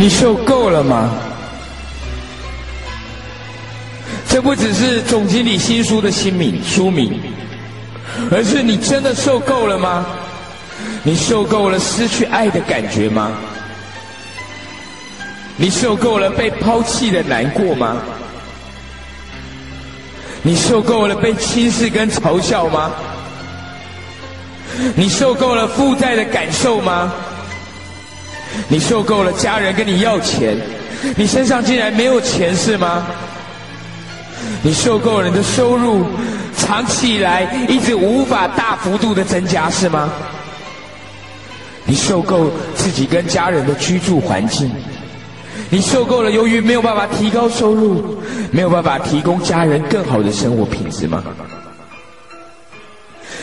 你受够了吗？这不只是总经理新书的新名书名，而是你真的受够了吗？你受够了失去爱的感觉吗？你受够了被抛弃的难过吗？你受够了被轻视跟嘲笑吗？你受够了负债的感受吗？你受够了家人跟你要钱，你身上竟然没有钱是吗？你受够了你的收入长期以来一直无法大幅度的增加是吗？你受够自己跟家人的居住环境，你受够了由于没有办法提高收入，没有办法提供家人更好的生活品质吗？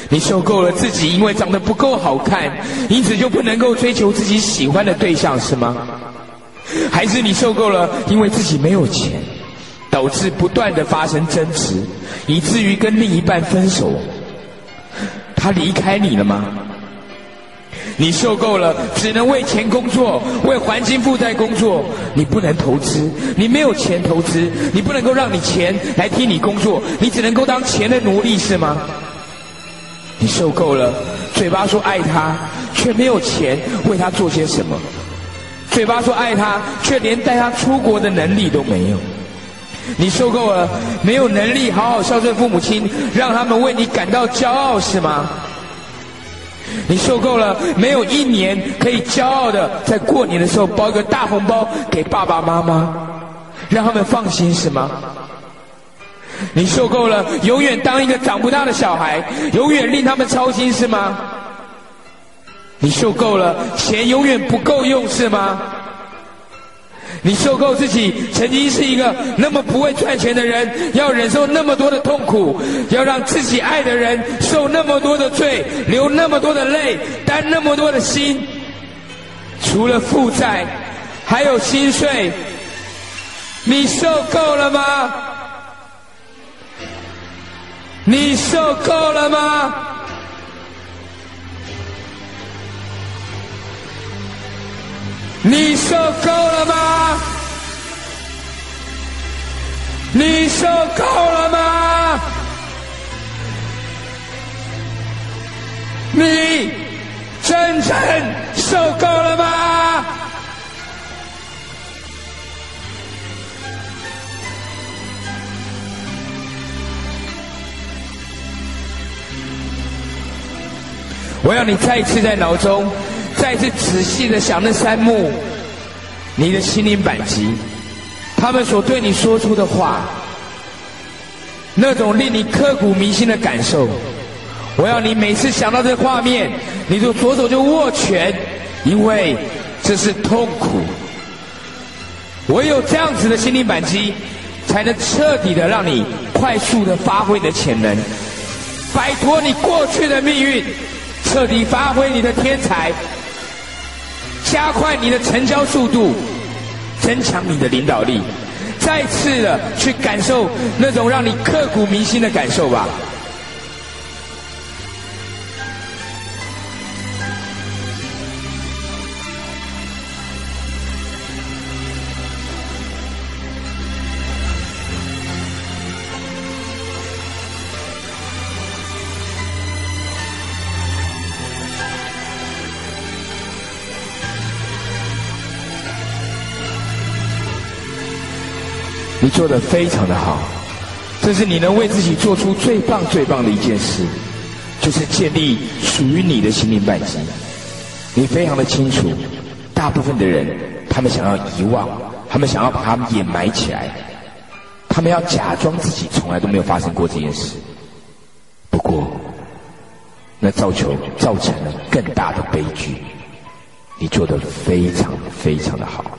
你受够了自己因为长得不够好看，因此就不能够追求自己喜欢的对象是吗？还是你受够了因为自己没有钱，导致不断的发生争执，以至于跟另一半分手？他离开你了吗？你受够了只能为钱工作，为环境负债工作，你不能投资，你没有钱投资，你不能够让你钱来替你工作，你只能够当钱的奴隶是吗？你受够了，嘴巴说爱他，却没有钱为他做些什么；嘴巴说爱他，却连带他出国的能力都没有。你受够了，没有能力好好孝顺父母亲，让他们为你感到骄傲，是吗？你受够了，没有一年可以骄傲的在过年的时候包一个大红包给爸爸妈妈，让他们放心，是吗？你受够了，永远当一个长不大的小孩，永远令他们操心是吗？你受够了，钱永远不够用是吗？你受够自己曾经是一个那么不会赚钱的人，要忍受那么多的痛苦，要让自己爱的人受那么多的罪，流那么多的泪，担那么多的心，除了负债，还有心碎。你受够了吗？你受够了吗？你受够了吗？你受够了吗？你真正受够了吗？我要你再一次在脑中，再一次仔细的想那三幕，你的心灵板机，他们所对你说出的话，那种令你刻骨铭心的感受。我要你每次想到这画面，你就左手就握拳，因为这是痛苦。唯有这样子的心灵板机，才能彻底的让你快速的发挥你的潜能，摆脱你过去的命运。彻底发挥你的天才，加快你的成交速度，增强你的领导力，再次的去感受那种让你刻骨铭心的感受吧。你做的非常的好，这是你能为自己做出最棒最棒的一件事，就是建立属于你的心灵半径。你非常的清楚，大部分的人他们想要遗忘，他们想要把他们掩埋起来，他们要假装自己从来都没有发生过这件事。不过，那造成造成了更大的悲剧。你做的非常非常的好。